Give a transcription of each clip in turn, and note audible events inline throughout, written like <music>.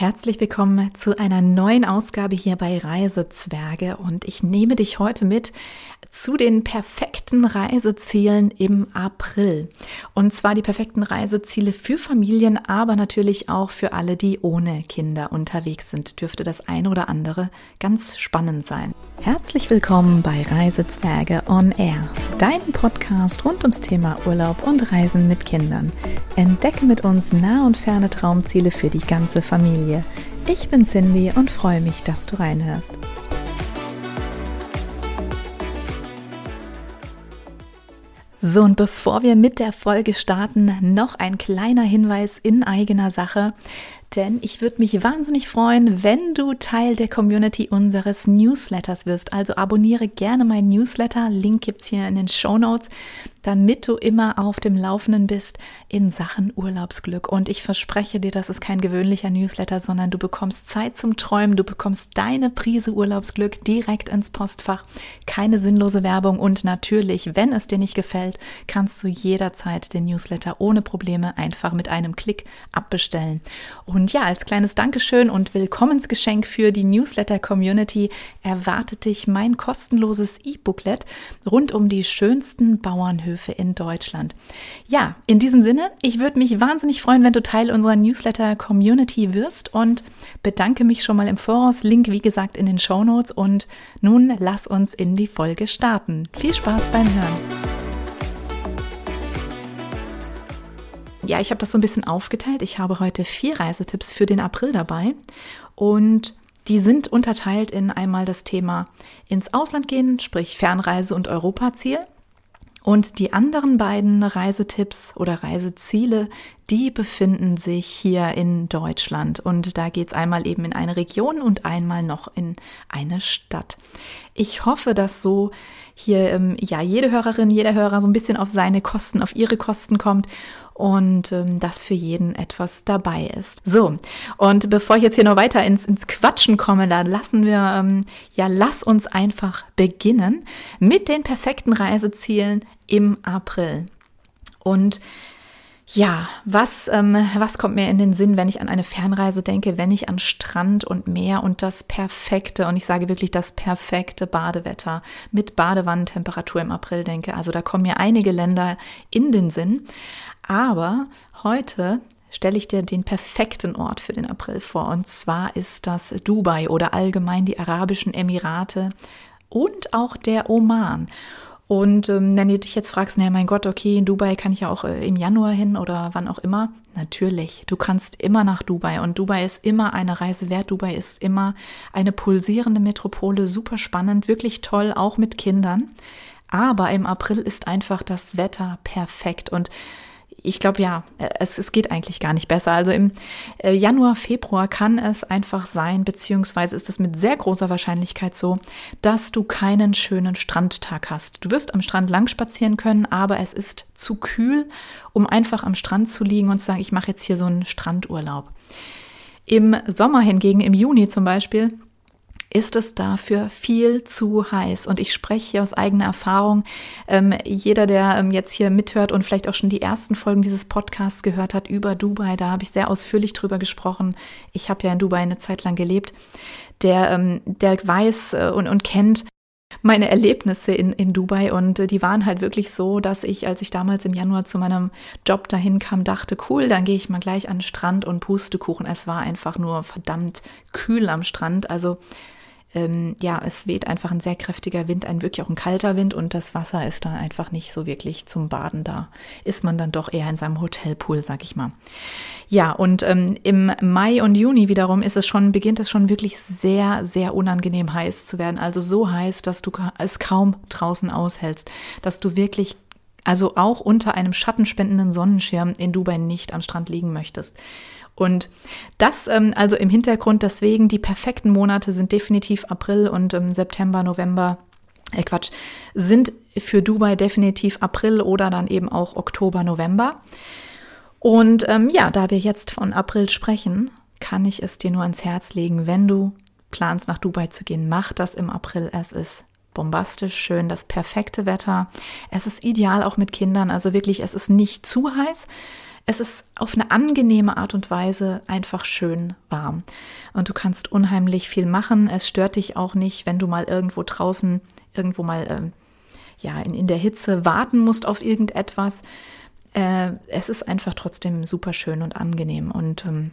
Herzlich willkommen zu einer neuen Ausgabe hier bei Reisezwerge und ich nehme dich heute mit zu den perfekten Reisezielen im April. Und zwar die perfekten Reiseziele für Familien, aber natürlich auch für alle, die ohne Kinder unterwegs sind. Dürfte das eine oder andere ganz spannend sein. Herzlich willkommen bei Reisezwerge on Air, deinem Podcast rund ums Thema Urlaub und Reisen mit Kindern. Entdecke mit uns nah und ferne Traumziele für die ganze Familie. Familie. Ich bin Cindy und freue mich, dass du reinhörst. So, und bevor wir mit der Folge starten, noch ein kleiner Hinweis in eigener Sache denn ich würde mich wahnsinnig freuen, wenn du Teil der Community unseres Newsletters wirst. Also abonniere gerne meinen Newsletter. Link gibt es hier in den Show Notes, damit du immer auf dem Laufenden bist in Sachen Urlaubsglück. Und ich verspreche dir, das ist kein gewöhnlicher Newsletter, sondern du bekommst Zeit zum Träumen, du bekommst deine Prise Urlaubsglück direkt ins Postfach. Keine sinnlose Werbung und natürlich, wenn es dir nicht gefällt, kannst du jederzeit den Newsletter ohne Probleme einfach mit einem Klick abbestellen. Und ja, als kleines Dankeschön und Willkommensgeschenk für die Newsletter-Community erwartet dich mein kostenloses E-Booklet rund um die schönsten Bauernhöfe in Deutschland. Ja, in diesem Sinne, ich würde mich wahnsinnig freuen, wenn du Teil unserer Newsletter-Community wirst und bedanke mich schon mal im Voraus. Link, wie gesagt, in den Show Notes. Und nun lass uns in die Folge starten. Viel Spaß beim Hören. ja, ich habe das so ein bisschen aufgeteilt. Ich habe heute vier Reisetipps für den April dabei und die sind unterteilt in einmal das Thema ins Ausland gehen, sprich Fernreise und Europaziel. Und die anderen beiden Reisetipps oder Reiseziele, die befinden sich hier in Deutschland. Und da geht es einmal eben in eine Region und einmal noch in eine Stadt. Ich hoffe, dass so hier ähm, ja jede Hörerin, jeder Hörer so ein bisschen auf seine Kosten, auf ihre Kosten kommt und ähm, dass für jeden etwas dabei ist. So, und bevor ich jetzt hier noch weiter ins, ins Quatschen komme, da lassen wir, ähm, ja, lass uns einfach beginnen mit den perfekten Reisezielen im April. Und ja, was, ähm, was kommt mir in den Sinn, wenn ich an eine Fernreise denke, wenn ich an Strand und Meer und das perfekte, und ich sage wirklich das perfekte Badewetter mit Badewannentemperatur im April denke. Also da kommen mir einige Länder in den Sinn. Aber heute stelle ich dir den perfekten Ort für den April vor. Und zwar ist das Dubai oder allgemein die Arabischen Emirate und auch der Oman. Und ähm, wenn du dich jetzt fragst, naja, mein Gott, okay, in Dubai kann ich ja auch äh, im Januar hin oder wann auch immer. Natürlich, du kannst immer nach Dubai und Dubai ist immer eine Reise wert. Dubai ist immer eine pulsierende Metropole, super spannend, wirklich toll, auch mit Kindern. Aber im April ist einfach das Wetter perfekt und ich glaube ja, es, es geht eigentlich gar nicht besser. Also im äh, Januar, Februar kann es einfach sein, beziehungsweise ist es mit sehr großer Wahrscheinlichkeit so, dass du keinen schönen Strandtag hast. Du wirst am Strand lang spazieren können, aber es ist zu kühl, um einfach am Strand zu liegen und zu sagen, ich mache jetzt hier so einen Strandurlaub. Im Sommer hingegen, im Juni zum Beispiel, ist es dafür viel zu heiß. Und ich spreche hier aus eigener Erfahrung. Ähm, jeder, der ähm, jetzt hier mithört und vielleicht auch schon die ersten Folgen dieses Podcasts gehört hat über Dubai, da habe ich sehr ausführlich drüber gesprochen. Ich habe ja in Dubai eine Zeit lang gelebt. Der, ähm, der weiß äh, und, und kennt, meine Erlebnisse in, in Dubai und äh, die waren halt wirklich so, dass ich, als ich damals im Januar zu meinem Job dahin kam, dachte, cool, dann gehe ich mal gleich an den Strand und Pustekuchen. Es war einfach nur verdammt kühl am Strand. Also ähm, ja, es weht einfach ein sehr kräftiger Wind, ein wirklich auch ein kalter Wind und das Wasser ist dann einfach nicht so wirklich zum Baden da. Ist man dann doch eher in seinem Hotelpool, sag ich mal. Ja, und ähm, im Mai und Juni wiederum ist es schon, beginnt es schon wirklich sehr, sehr unangenehm heiß zu werden. Also so heiß, dass du es kaum draußen aushältst, dass du wirklich also auch unter einem schattenspendenden Sonnenschirm in Dubai nicht am Strand liegen möchtest. Und das ähm, also im Hintergrund, deswegen die perfekten Monate sind definitiv April und ähm, September, November, äh Quatsch, sind für Dubai definitiv April oder dann eben auch Oktober, November. Und ähm, ja, da wir jetzt von April sprechen, kann ich es dir nur ans Herz legen, wenn du planst, nach Dubai zu gehen, mach das im April. Es ist bombastisch schön, das perfekte Wetter. Es ist ideal auch mit Kindern, also wirklich, es ist nicht zu heiß. Es ist auf eine angenehme Art und Weise einfach schön warm. Und du kannst unheimlich viel machen. Es stört dich auch nicht, wenn du mal irgendwo draußen, irgendwo mal ähm, ja, in, in der Hitze warten musst auf irgendetwas. Äh, es ist einfach trotzdem super schön und angenehm. Und ähm,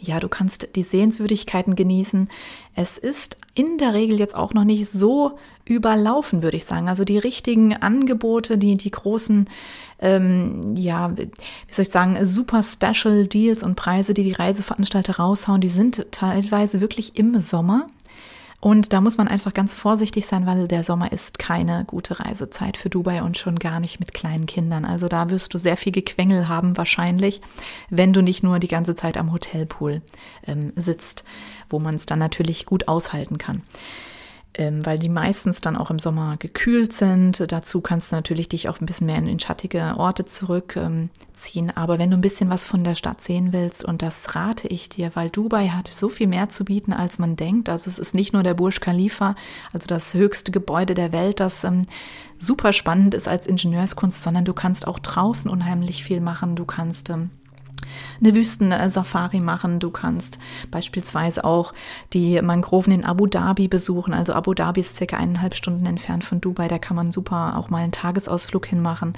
ja, du kannst die Sehenswürdigkeiten genießen. Es ist in der Regel jetzt auch noch nicht so überlaufen, würde ich sagen. Also die richtigen Angebote, die, die großen, ähm, ja, wie soll ich sagen, super Special Deals und Preise, die die Reiseveranstalter raushauen, die sind teilweise wirklich im Sommer. Und da muss man einfach ganz vorsichtig sein, weil der Sommer ist keine gute Reisezeit für Dubai und schon gar nicht mit kleinen Kindern. Also da wirst du sehr viel Gequengel haben wahrscheinlich, wenn du nicht nur die ganze Zeit am Hotelpool ähm, sitzt, wo man es dann natürlich gut aushalten kann weil die meistens dann auch im Sommer gekühlt sind. Dazu kannst du natürlich dich auch ein bisschen mehr in, in schattige Orte zurückziehen. Ähm, Aber wenn du ein bisschen was von der Stadt sehen willst, und das rate ich dir, weil Dubai hat so viel mehr zu bieten, als man denkt. Also es ist nicht nur der Burj Khalifa, also das höchste Gebäude der Welt, das ähm, super spannend ist als Ingenieurskunst, sondern du kannst auch draußen unheimlich viel machen. Du kannst ähm, eine Wüstensafari machen. Du kannst beispielsweise auch die Mangroven in Abu Dhabi besuchen. Also Abu Dhabi ist circa eineinhalb Stunden entfernt von Dubai. Da kann man super auch mal einen Tagesausflug hinmachen.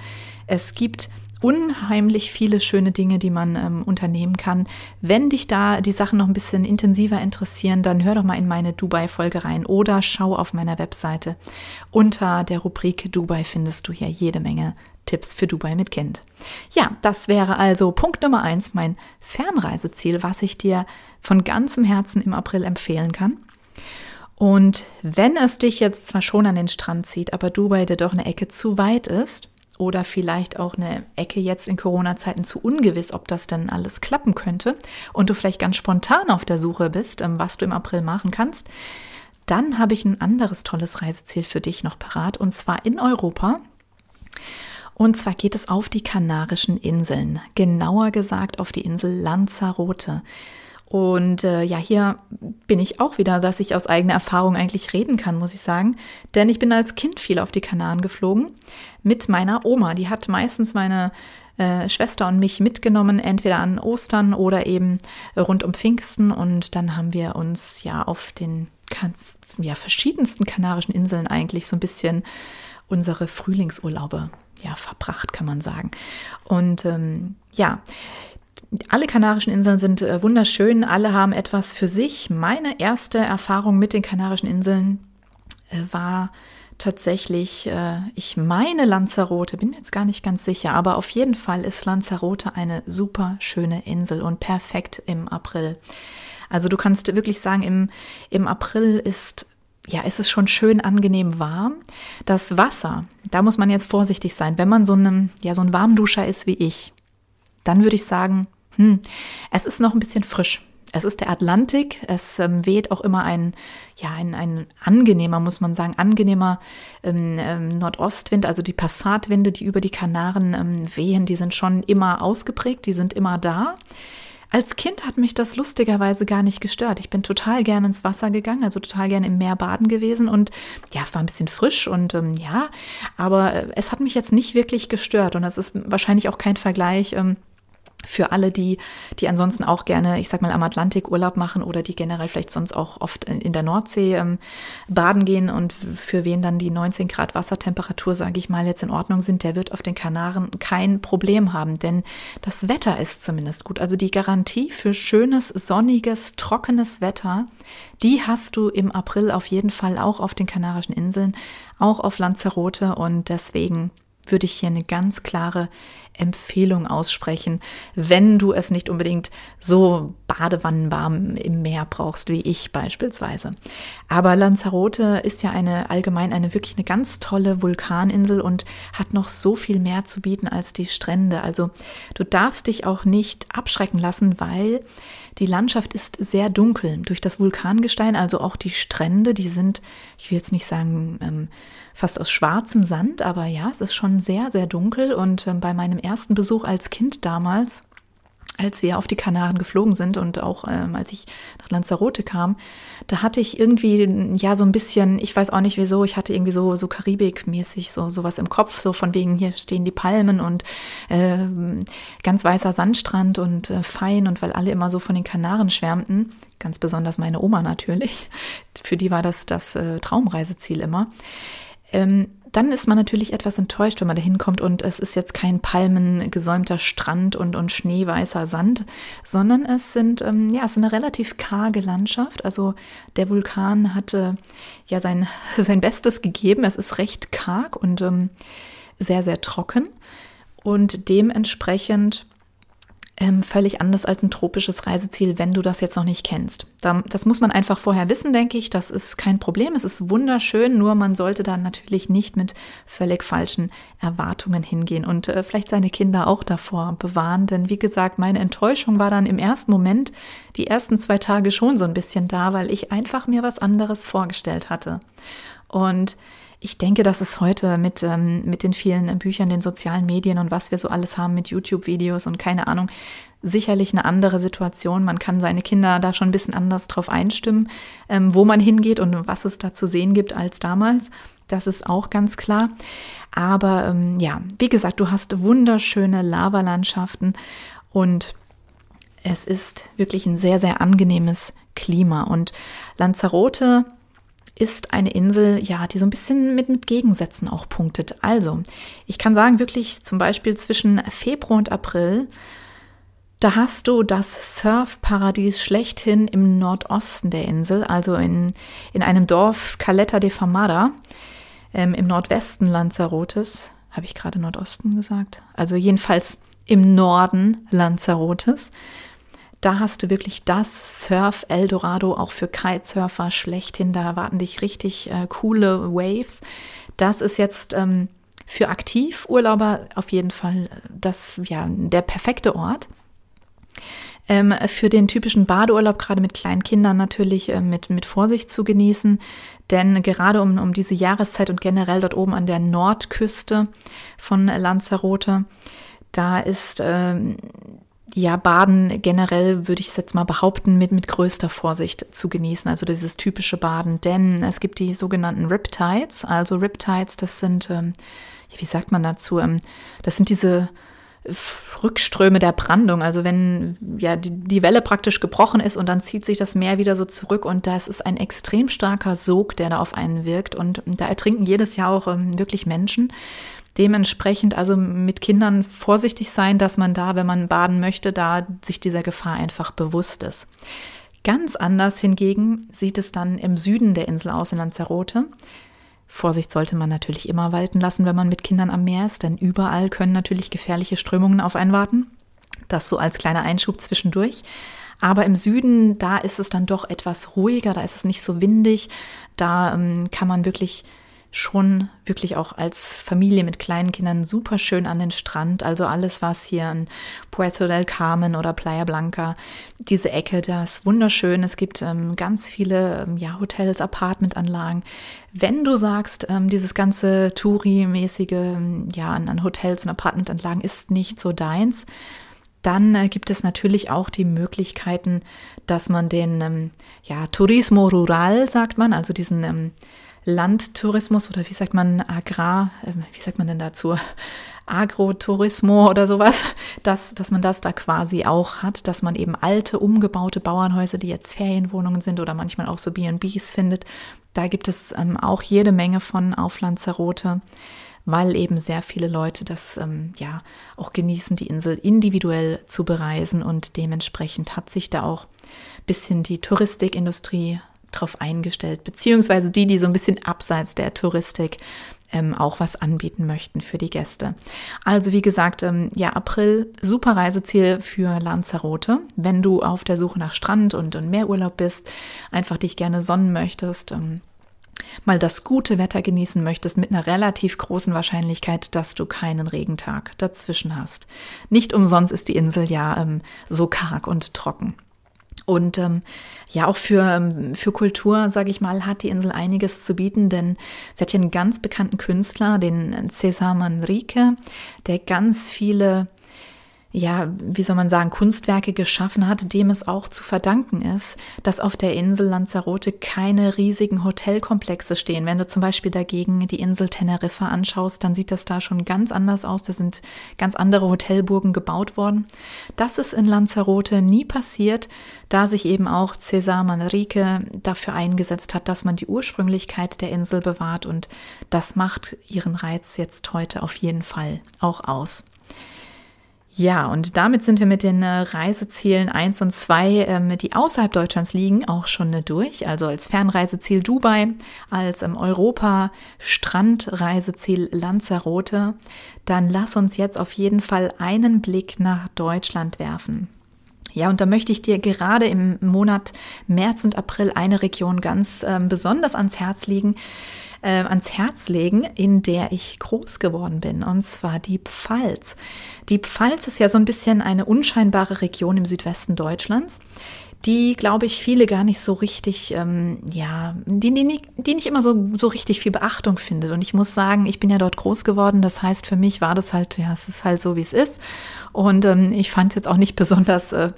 Es gibt unheimlich viele schöne Dinge, die man ähm, unternehmen kann. Wenn dich da die Sachen noch ein bisschen intensiver interessieren, dann hör doch mal in meine Dubai-Folge rein oder schau auf meiner Webseite. Unter der Rubrik Dubai findest du hier jede Menge Tipps für Dubai mit Kind. Ja, das wäre also Punkt Nummer eins, mein Fernreiseziel, was ich dir von ganzem Herzen im April empfehlen kann. Und wenn es dich jetzt zwar schon an den Strand zieht, aber Dubai dir doch eine Ecke zu weit ist, oder vielleicht auch eine Ecke jetzt in Corona-Zeiten zu ungewiss, ob das denn alles klappen könnte und du vielleicht ganz spontan auf der Suche bist, ähm, was du im April machen kannst, dann habe ich ein anderes tolles Reiseziel für dich noch parat und zwar in Europa. Und zwar geht es auf die Kanarischen Inseln, genauer gesagt auf die Insel Lanzarote. Und äh, ja, hier bin ich auch wieder, dass ich aus eigener Erfahrung eigentlich reden kann, muss ich sagen. Denn ich bin als Kind viel auf die Kanaren geflogen mit meiner Oma. Die hat meistens meine äh, Schwester und mich mitgenommen, entweder an Ostern oder eben rund um Pfingsten. Und dann haben wir uns ja auf den ja, verschiedensten kanarischen Inseln eigentlich so ein bisschen unsere Frühlingsurlaube ja, verbracht, kann man sagen. Und ähm, ja, alle Kanarischen Inseln sind äh, wunderschön, alle haben etwas für sich. Meine erste Erfahrung mit den Kanarischen Inseln äh, war tatsächlich, äh, ich meine Lanzarote, bin mir jetzt gar nicht ganz sicher, aber auf jeden Fall ist Lanzarote eine super schöne Insel und perfekt im April. Also du kannst wirklich sagen, im, im April ist ja, ist es schon schön angenehm warm. Das Wasser, da muss man jetzt vorsichtig sein. Wenn man so, einem, ja, so ein Warmduscher ist wie ich, dann würde ich sagen, hm, es ist noch ein bisschen frisch. Es ist der Atlantik, es ähm, weht auch immer ein, ja, ein, ein angenehmer, muss man sagen, angenehmer ähm, ähm, Nordostwind, also die Passatwinde, die über die Kanaren ähm, wehen, die sind schon immer ausgeprägt, die sind immer da. Als Kind hat mich das lustigerweise gar nicht gestört. Ich bin total gerne ins Wasser gegangen, also total gerne im Meer baden gewesen und ja, es war ein bisschen frisch und ähm, ja, aber äh, es hat mich jetzt nicht wirklich gestört und das ist wahrscheinlich auch kein Vergleich. Ähm, für alle, die, die ansonsten auch gerne, ich sag mal, am Atlantik Urlaub machen oder die generell vielleicht sonst auch oft in, der Nordsee ähm, baden gehen und für wen dann die 19 Grad Wassertemperatur, sage ich mal, jetzt in Ordnung sind, der wird auf den Kanaren kein Problem haben, denn das Wetter ist zumindest gut. Also die Garantie für schönes, sonniges, trockenes Wetter, die hast du im April auf jeden Fall auch auf den Kanarischen Inseln, auch auf Lanzarote und deswegen würde ich hier eine ganz klare Empfehlung aussprechen, wenn du es nicht unbedingt so badewannenwarm im Meer brauchst, wie ich beispielsweise. Aber Lanzarote ist ja eine allgemein eine wirklich eine ganz tolle Vulkaninsel und hat noch so viel mehr zu bieten als die Strände. Also du darfst dich auch nicht abschrecken lassen, weil die Landschaft ist sehr dunkel durch das Vulkangestein, also auch die Strände, die sind, ich will jetzt nicht sagen, ähm, fast aus schwarzem Sand, aber ja, es ist schon sehr, sehr dunkel. Und ähm, bei meinem ersten Besuch als Kind damals als wir auf die Kanaren geflogen sind und auch ähm, als ich nach Lanzarote kam, da hatte ich irgendwie ja so ein bisschen, ich weiß auch nicht wieso, ich hatte irgendwie so so Karibik-mäßig so sowas im Kopf, so von wegen hier stehen die Palmen und äh, ganz weißer Sandstrand und äh, fein und weil alle immer so von den Kanaren schwärmten, ganz besonders meine Oma natürlich, für die war das das äh, Traumreiseziel immer. Ähm, dann ist man natürlich etwas enttäuscht, wenn man da hinkommt und es ist jetzt kein palmengesäumter Strand und, und schneeweißer Sand, sondern es sind, ähm, ja, es ist eine relativ karge Landschaft. Also der Vulkan hatte ja sein, <laughs> sein Bestes gegeben. Es ist recht karg und ähm, sehr, sehr trocken. Und dementsprechend ähm, völlig anders als ein tropisches Reiseziel, wenn du das jetzt noch nicht kennst. Da, das muss man einfach vorher wissen, denke ich. Das ist kein Problem. Es ist wunderschön, nur man sollte dann natürlich nicht mit völlig falschen Erwartungen hingehen und äh, vielleicht seine Kinder auch davor bewahren. Denn wie gesagt, meine Enttäuschung war dann im ersten Moment die ersten zwei Tage schon so ein bisschen da, weil ich einfach mir was anderes vorgestellt hatte. Und ich denke, dass es heute mit, ähm, mit den vielen Büchern, den sozialen Medien und was wir so alles haben mit YouTube-Videos und keine Ahnung, sicherlich eine andere Situation. Man kann seine Kinder da schon ein bisschen anders drauf einstimmen, ähm, wo man hingeht und was es da zu sehen gibt als damals. Das ist auch ganz klar. Aber ähm, ja, wie gesagt, du hast wunderschöne Lavalandschaften und es ist wirklich ein sehr, sehr angenehmes Klima. Und Lanzarote ist eine Insel, ja, die so ein bisschen mit, mit Gegensätzen auch punktet. Also, ich kann sagen, wirklich zum Beispiel zwischen Februar und April, da hast du das Surfparadies schlechthin im Nordosten der Insel, also in, in einem Dorf Caleta de Famada, ähm, im Nordwesten Lanzarotes. Habe ich gerade Nordosten gesagt? Also jedenfalls im Norden Lanzarotes. Da hast du wirklich das Surf Eldorado auch für Kitesurfer schlechthin. Da erwarten dich richtig äh, coole Waves. Das ist jetzt ähm, für Aktivurlauber auf jeden Fall das, ja, der perfekte Ort. Ähm, für den typischen Badeurlaub, gerade mit kleinen Kindern natürlich äh, mit, mit Vorsicht zu genießen. Denn gerade um, um diese Jahreszeit und generell dort oben an der Nordküste von Lanzarote, da ist ähm, ja, Baden generell würde ich es jetzt mal behaupten, mit, mit größter Vorsicht zu genießen. Also dieses typische Baden, denn es gibt die sogenannten Riptides. Also Riptides, das sind, ähm, wie sagt man dazu? Ähm, das sind diese Rückströme der Brandung. Also wenn ja die, die Welle praktisch gebrochen ist und dann zieht sich das Meer wieder so zurück und das ist ein extrem starker Sog, der da auf einen wirkt und da ertrinken jedes Jahr auch ähm, wirklich Menschen. Dementsprechend also mit Kindern vorsichtig sein, dass man da, wenn man baden möchte, da sich dieser Gefahr einfach bewusst ist. Ganz anders hingegen sieht es dann im Süden der Insel aus in Lanzarote. Vorsicht sollte man natürlich immer walten lassen, wenn man mit Kindern am Meer ist, denn überall können natürlich gefährliche Strömungen auf einen warten. Das so als kleiner Einschub zwischendurch. Aber im Süden, da ist es dann doch etwas ruhiger, da ist es nicht so windig, da ähm, kann man wirklich schon wirklich auch als Familie mit kleinen Kindern super schön an den Strand. Also alles, was hier in Puerto del Carmen oder Playa Blanca, diese Ecke, das ist wunderschön. Es gibt ähm, ganz viele ähm, ja, Hotels, Apartmentanlagen. Wenn du sagst, ähm, dieses ganze Touri-mäßige, ähm, ja, an, an Hotels und Apartmentanlagen ist nicht so deins, dann äh, gibt es natürlich auch die Möglichkeiten, dass man den, ähm, ja, Turismo Rural, sagt man, also diesen ähm, Landtourismus oder wie sagt man Agrar, äh, wie sagt man denn dazu? Agrotourismo oder sowas, dass, dass man das da quasi auch hat, dass man eben alte, umgebaute Bauernhäuser, die jetzt Ferienwohnungen sind oder manchmal auch so B&Bs findet. Da gibt es ähm, auch jede Menge von auf Lanzarote, weil eben sehr viele Leute das ähm, ja auch genießen, die Insel individuell zu bereisen und dementsprechend hat sich da auch ein bisschen die Touristikindustrie drauf eingestellt, beziehungsweise die, die so ein bisschen abseits der Touristik ähm, auch was anbieten möchten für die Gäste. Also wie gesagt, ähm, ja, April, super Reiseziel für Lanzarote. Wenn du auf der Suche nach Strand und, und Meerurlaub bist, einfach dich gerne sonnen möchtest, ähm, mal das gute Wetter genießen möchtest mit einer relativ großen Wahrscheinlichkeit, dass du keinen Regentag dazwischen hast. Nicht umsonst ist die Insel ja ähm, so karg und trocken. Und ähm, ja, auch für, ähm, für Kultur, sage ich mal, hat die Insel einiges zu bieten, denn sie hat hier einen ganz bekannten Künstler, den Cesar Manrique, der ganz viele ja, wie soll man sagen, Kunstwerke geschaffen hat, dem es auch zu verdanken ist, dass auf der Insel Lanzarote keine riesigen Hotelkomplexe stehen. Wenn du zum Beispiel dagegen die Insel Teneriffa anschaust, dann sieht das da schon ganz anders aus. Da sind ganz andere Hotelburgen gebaut worden. Das ist in Lanzarote nie passiert, da sich eben auch Cesar Manrique dafür eingesetzt hat, dass man die Ursprünglichkeit der Insel bewahrt und das macht ihren Reiz jetzt heute auf jeden Fall auch aus. Ja, und damit sind wir mit den äh, Reisezielen 1 und 2, ähm, die außerhalb Deutschlands liegen, auch schon äh, durch. Also als Fernreiseziel Dubai, als ähm, Europa-Strandreiseziel Lanzarote. Dann lass uns jetzt auf jeden Fall einen Blick nach Deutschland werfen. Ja, und da möchte ich dir gerade im Monat März und April eine Region ganz äh, besonders ans Herz legen äh, ans Herz legen, in der ich groß geworden bin, und zwar die Pfalz. Die Pfalz ist ja so ein bisschen eine unscheinbare Region im Südwesten Deutschlands die, glaube ich, viele gar nicht so richtig, ähm, ja, die, die, die nicht immer so, so richtig viel Beachtung findet. Und ich muss sagen, ich bin ja dort groß geworden. Das heißt, für mich war das halt, ja, es ist halt so, wie es ist. Und ähm, ich fand es jetzt auch nicht besonders, äh,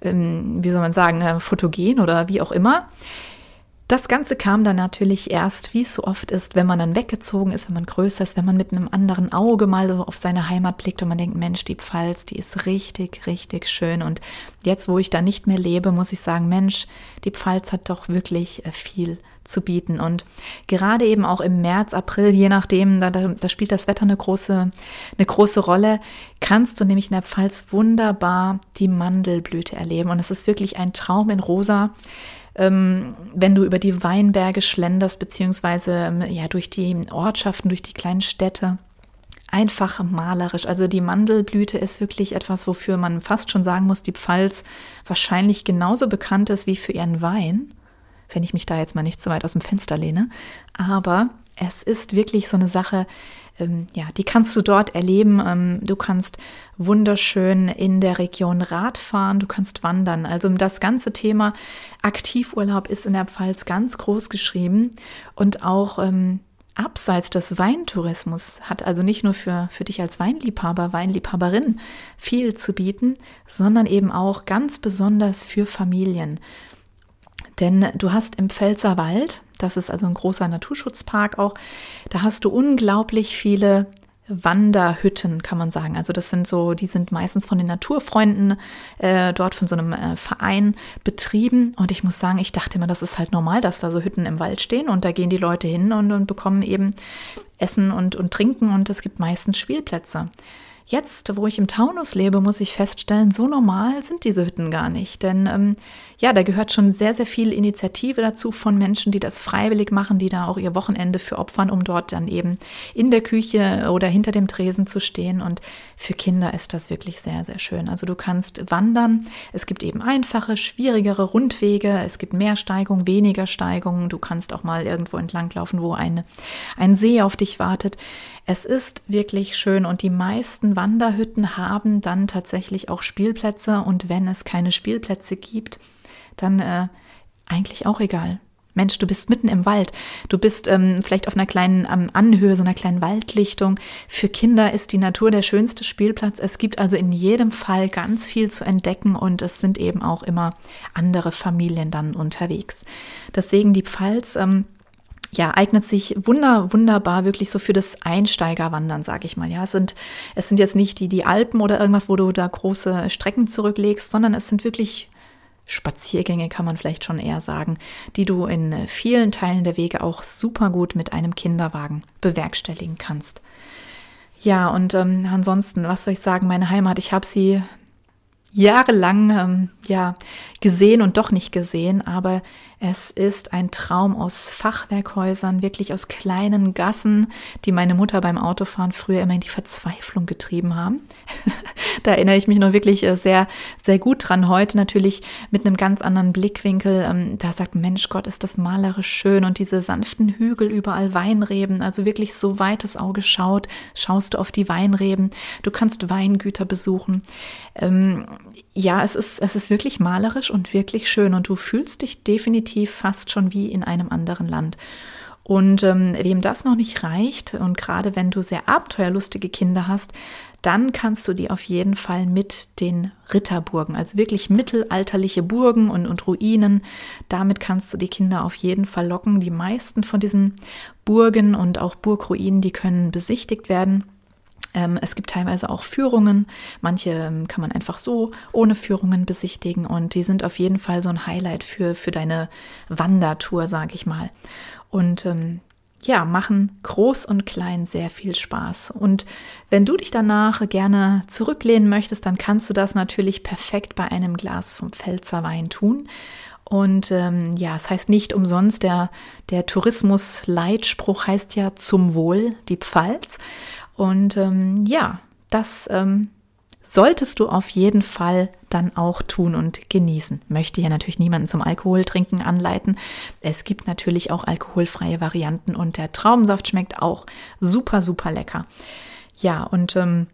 ähm, wie soll man sagen, äh, fotogen oder wie auch immer. Das Ganze kam dann natürlich erst, wie es so oft ist, wenn man dann weggezogen ist, wenn man größer ist, wenn man mit einem anderen Auge mal so auf seine Heimat blickt und man denkt, Mensch, die Pfalz, die ist richtig, richtig schön. Und jetzt, wo ich da nicht mehr lebe, muss ich sagen, Mensch, die Pfalz hat doch wirklich äh, viel zu bieten. Und gerade eben auch im März, April, je nachdem, da, da, da spielt das Wetter eine große, eine große Rolle, kannst du nämlich in der Pfalz wunderbar die Mandelblüte erleben. Und es ist wirklich ein Traum in Rosa ähm, wenn du über die Weinberge schlenderst, beziehungsweise ähm, ja durch die Ortschaften, durch die kleinen Städte. Einfach malerisch. Also die Mandelblüte ist wirklich etwas, wofür man fast schon sagen muss, die Pfalz wahrscheinlich genauso bekannt ist wie für ihren Wein. Wenn ich mich da jetzt mal nicht zu weit aus dem Fenster lehne. Aber es ist wirklich so eine Sache, ähm, ja, die kannst du dort erleben. Ähm, du kannst wunderschön in der Region Rad fahren, du kannst wandern. Also das ganze Thema Aktivurlaub ist in der Pfalz ganz groß geschrieben und auch ähm, abseits des Weintourismus hat also nicht nur für, für dich als Weinliebhaber, Weinliebhaberin viel zu bieten, sondern eben auch ganz besonders für Familien. Denn du hast im Pfälzerwald, das ist also ein großer Naturschutzpark auch, da hast du unglaublich viele Wanderhütten, kann man sagen. Also das sind so, die sind meistens von den Naturfreunden äh, dort von so einem äh, Verein betrieben. Und ich muss sagen, ich dachte immer, das ist halt normal, dass da so Hütten im Wald stehen und da gehen die Leute hin und, und bekommen eben Essen und, und Trinken und es gibt meistens Spielplätze. Jetzt, wo ich im Taunus lebe, muss ich feststellen, so normal sind diese Hütten gar nicht. Denn ähm, ja, da gehört schon sehr, sehr viel Initiative dazu von Menschen, die das freiwillig machen, die da auch ihr Wochenende für opfern, um dort dann eben in der Küche oder hinter dem Tresen zu stehen. Und für Kinder ist das wirklich sehr, sehr schön. Also du kannst wandern. Es gibt eben einfache, schwierigere Rundwege. Es gibt mehr Steigung, weniger Steigung. Du kannst auch mal irgendwo entlanglaufen, wo eine, ein See auf dich wartet. Es ist wirklich schön und die meisten Wanderhütten haben dann tatsächlich auch Spielplätze und wenn es keine Spielplätze gibt, dann äh, eigentlich auch egal. Mensch, du bist mitten im Wald. Du bist ähm, vielleicht auf einer kleinen ähm, Anhöhe, so einer kleinen Waldlichtung. Für Kinder ist die Natur der schönste Spielplatz. Es gibt also in jedem Fall ganz viel zu entdecken und es sind eben auch immer andere Familien dann unterwegs. Deswegen die Pfalz. Ähm, ja, eignet sich wunder, wunderbar wirklich so für das Einsteigerwandern, sage ich mal. Ja, es sind, es sind jetzt nicht die, die Alpen oder irgendwas, wo du da große Strecken zurücklegst, sondern es sind wirklich Spaziergänge kann man vielleicht schon eher sagen, die du in äh, vielen Teilen der Wege auch super gut mit einem Kinderwagen bewerkstelligen kannst. Ja, und ähm, ansonsten, was soll ich sagen, meine Heimat, ich habe sie jahrelang ähm, ja gesehen und doch nicht gesehen, aber es ist ein Traum aus Fachwerkhäusern, wirklich aus kleinen Gassen, die meine Mutter beim Autofahren früher immer in die Verzweiflung getrieben haben. <laughs> da erinnere ich mich noch wirklich äh, sehr, sehr gut dran. Heute natürlich mit einem ganz anderen Blickwinkel. Ähm, da sagt Mensch Gott, ist das malerisch schön und diese sanften Hügel überall Weinreben, also wirklich so weit das Auge schaut, schaust du auf die Weinreben. Du kannst Weingüter besuchen. Ja, es ist, es ist wirklich malerisch und wirklich schön und du fühlst dich definitiv fast schon wie in einem anderen Land. Und ähm, wem das noch nicht reicht und gerade wenn du sehr abenteuerlustige Kinder hast, dann kannst du die auf jeden Fall mit den Ritterburgen, also wirklich mittelalterliche Burgen und, und Ruinen, damit kannst du die Kinder auf jeden Fall locken. Die meisten von diesen Burgen und auch Burgruinen, die können besichtigt werden. Ähm, es gibt teilweise auch Führungen. Manche ähm, kann man einfach so ohne Führungen besichtigen und die sind auf jeden Fall so ein Highlight für, für deine Wandertour, sage ich mal. Und ähm, ja, machen groß und klein sehr viel Spaß. Und wenn du dich danach gerne zurücklehnen möchtest, dann kannst du das natürlich perfekt bei einem Glas vom Pfälzer Wein tun. Und ähm, ja, es heißt nicht umsonst, der, der Tourismus-Leitspruch heißt ja zum Wohl die Pfalz. Und ähm, ja, das ähm, solltest du auf jeden Fall dann auch tun und genießen. Möchte ja natürlich niemanden zum Alkoholtrinken anleiten. Es gibt natürlich auch alkoholfreie Varianten und der Traubensaft schmeckt auch super, super lecker. Ja, und ähm,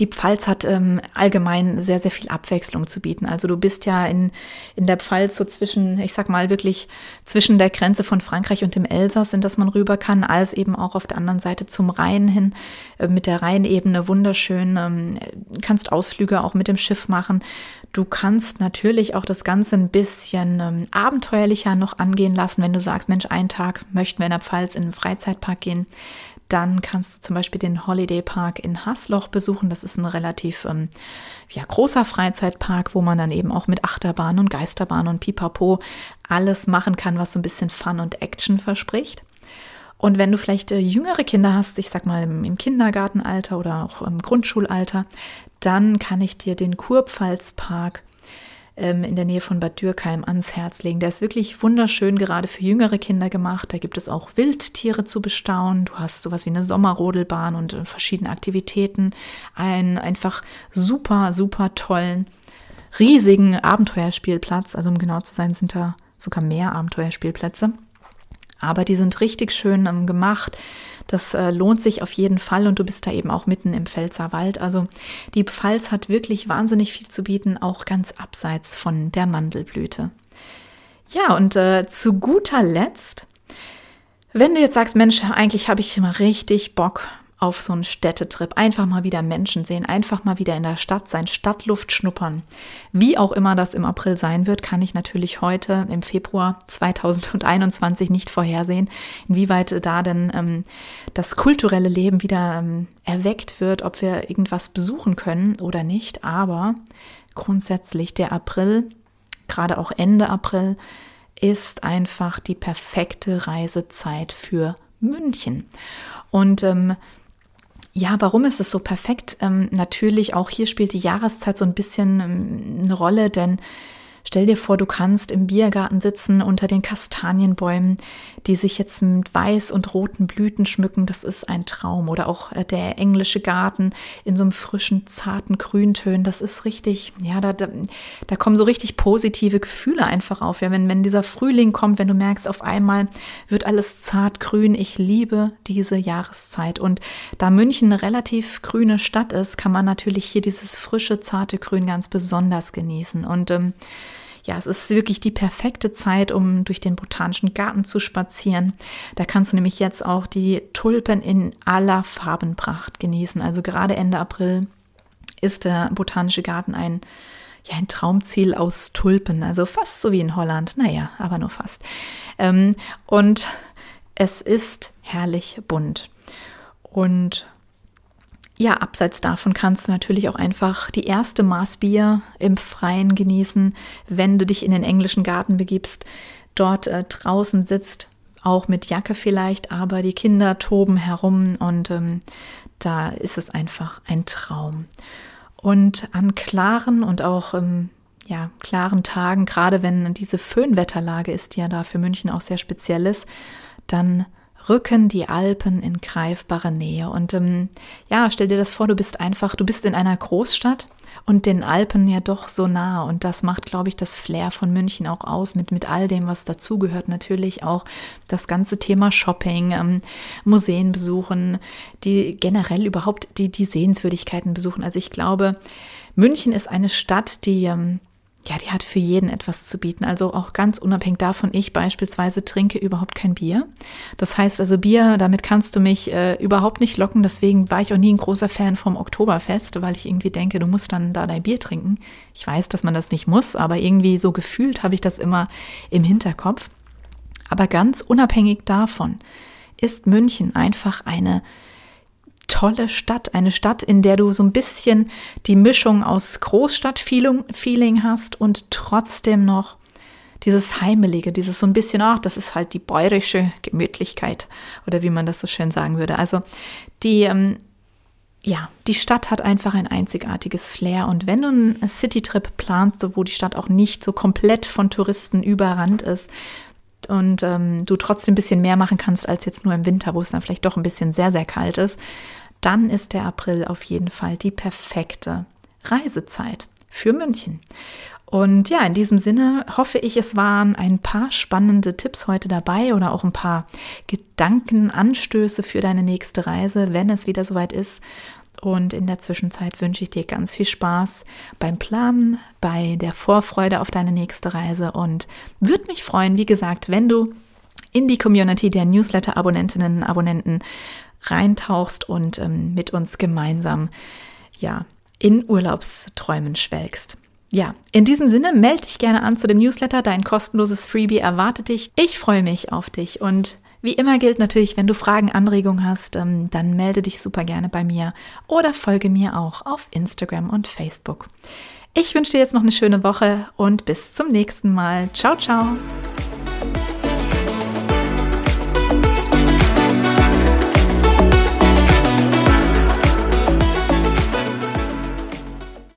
die Pfalz hat ähm, allgemein sehr, sehr viel Abwechslung zu bieten. Also du bist ja in, in der Pfalz so zwischen, ich sag mal wirklich zwischen der Grenze von Frankreich und dem Elsass, in das man rüber kann, als eben auch auf der anderen Seite zum Rhein hin, äh, mit der Rheinebene wunderschön. Ähm, kannst Ausflüge auch mit dem Schiff machen. Du kannst natürlich auch das Ganze ein bisschen ähm, abenteuerlicher noch angehen lassen, wenn du sagst, Mensch, einen Tag möchten wir in der Pfalz in einen Freizeitpark gehen dann kannst du zum Beispiel den Holiday Park in Hasloch besuchen. Das ist ein relativ ähm, ja, großer Freizeitpark, wo man dann eben auch mit Achterbahn und Geisterbahn und Pipapo alles machen kann, was so ein bisschen Fun und Action verspricht. Und wenn du vielleicht äh, jüngere Kinder hast, ich sag mal im, im, Kindergartenalter oder auch im Grundschulalter, dann kann ich dir den Kurpfalzpark ähm, in der Nähe von Bad Dürkheim ans Herz legen. Der ist wirklich wunderschön, gerade für jüngere Kinder gemacht. Da gibt es auch Wildtiere zu bestaunen. Du hast sowas wie eine Sommerrodelbahn und äh, verschiedene Aktivitäten. Einen einfach super, super tollen, riesigen Abenteuerspielplatz. Also um genau zu sein, sind da sogar mehr Abenteuerspielplätze. Aber die sind richtig schön ähm, gemacht. Das äh, lohnt sich auf jeden Fall und du bist da eben auch mitten im Pfälzer Wald. Also die Pfalz hat wirklich wahnsinnig viel zu bieten, auch ganz abseits von der Mandelblüte. Ja, und äh, zu guter Letzt, wenn du jetzt sagst, Mensch, eigentlich habe ich immer richtig Bock auf so einen Städtetrip. Einfach mal wieder Menschen sehen, einfach mal wieder in der Stadt sein, Stadtluft schnuppern. Wie auch immer das im April sein wird, kann ich natürlich heute im Februar 2021 nicht vorhersehen, inwieweit da denn ähm, das kulturelle Leben wieder ähm, erweckt wird, ob wir irgendwas besuchen können oder nicht. Aber grundsätzlich der April, gerade auch Ende April, ist einfach die perfekte Reisezeit für München. Und ähm, ja, warum ist es so perfekt? Ähm, natürlich auch hier spielt die Jahreszeit so ein bisschen ähm, eine Rolle, denn Stell dir vor, du kannst im Biergarten sitzen unter den Kastanienbäumen, die sich jetzt mit weiß und roten Blüten schmücken. Das ist ein Traum. Oder auch äh, der englische Garten in so einem frischen, zarten Grüntönen. Das ist richtig, ja, da, da, da kommen so richtig positive Gefühle einfach auf. Ja, wenn, wenn dieser Frühling kommt, wenn du merkst, auf einmal wird alles zart grün. Ich liebe diese Jahreszeit. Und da München eine relativ grüne Stadt ist, kann man natürlich hier dieses frische, zarte Grün ganz besonders genießen. Und ähm, ja, es ist wirklich die perfekte Zeit, um durch den botanischen Garten zu spazieren. Da kannst du nämlich jetzt auch die Tulpen in aller Farbenpracht genießen. Also gerade Ende April ist der botanische Garten ein ja, ein Traumziel aus Tulpen, also fast so wie in Holland, naja, aber nur fast. Ähm, und es ist herrlich bunt. Und ja, abseits davon kannst du natürlich auch einfach die erste Maß Bier im Freien genießen, wenn du dich in den englischen Garten begibst, dort äh, draußen sitzt, auch mit Jacke vielleicht, aber die Kinder toben herum und ähm, da ist es einfach ein Traum. Und an klaren und auch ähm, ja, klaren Tagen, gerade wenn diese Föhnwetterlage ist, die ja da für München auch sehr speziell ist, dann rücken die Alpen in greifbare Nähe. Und ähm, ja, stell dir das vor, du bist einfach, du bist in einer Großstadt und den Alpen ja doch so nah. Und das macht, glaube ich, das Flair von München auch aus, mit, mit all dem, was dazugehört. Natürlich auch das ganze Thema Shopping, ähm, Museen besuchen, die generell überhaupt die, die Sehenswürdigkeiten besuchen. Also ich glaube, München ist eine Stadt, die ähm, ja, die hat für jeden etwas zu bieten. Also auch ganz unabhängig davon, ich beispielsweise trinke überhaupt kein Bier. Das heißt also Bier, damit kannst du mich äh, überhaupt nicht locken. Deswegen war ich auch nie ein großer Fan vom Oktoberfest, weil ich irgendwie denke, du musst dann da dein Bier trinken. Ich weiß, dass man das nicht muss, aber irgendwie so gefühlt habe ich das immer im Hinterkopf. Aber ganz unabhängig davon ist München einfach eine tolle Stadt, eine Stadt, in der du so ein bisschen die Mischung aus Großstadt-Feeling hast und trotzdem noch dieses Heimelige, dieses so ein bisschen, ach, das ist halt die bäuerische Gemütlichkeit oder wie man das so schön sagen würde. Also die, ähm, ja, die Stadt hat einfach ein einzigartiges Flair und wenn du einen Citytrip planst, wo die Stadt auch nicht so komplett von Touristen überrannt ist, und ähm, du trotzdem ein bisschen mehr machen kannst als jetzt nur im Winter, wo es dann vielleicht doch ein bisschen sehr, sehr kalt ist, dann ist der April auf jeden Fall die perfekte Reisezeit für München. Und ja, in diesem Sinne hoffe ich, es waren ein paar spannende Tipps heute dabei oder auch ein paar Gedankenanstöße für deine nächste Reise, wenn es wieder soweit ist. Und in der Zwischenzeit wünsche ich dir ganz viel Spaß beim Planen, bei der Vorfreude auf deine nächste Reise und würde mich freuen, wie gesagt, wenn du in die Community der Newsletter-Abonnentinnen und Abonnenten reintauchst und ähm, mit uns gemeinsam ja in Urlaubsträumen schwelgst. Ja, in diesem Sinne melde dich gerne an zu dem Newsletter. Dein kostenloses Freebie erwartet dich. Ich freue mich auf dich und wie immer gilt natürlich, wenn du Fragen, Anregungen hast, ähm, dann melde dich super gerne bei mir oder folge mir auch auf Instagram und Facebook. Ich wünsche dir jetzt noch eine schöne Woche und bis zum nächsten Mal. Ciao, ciao.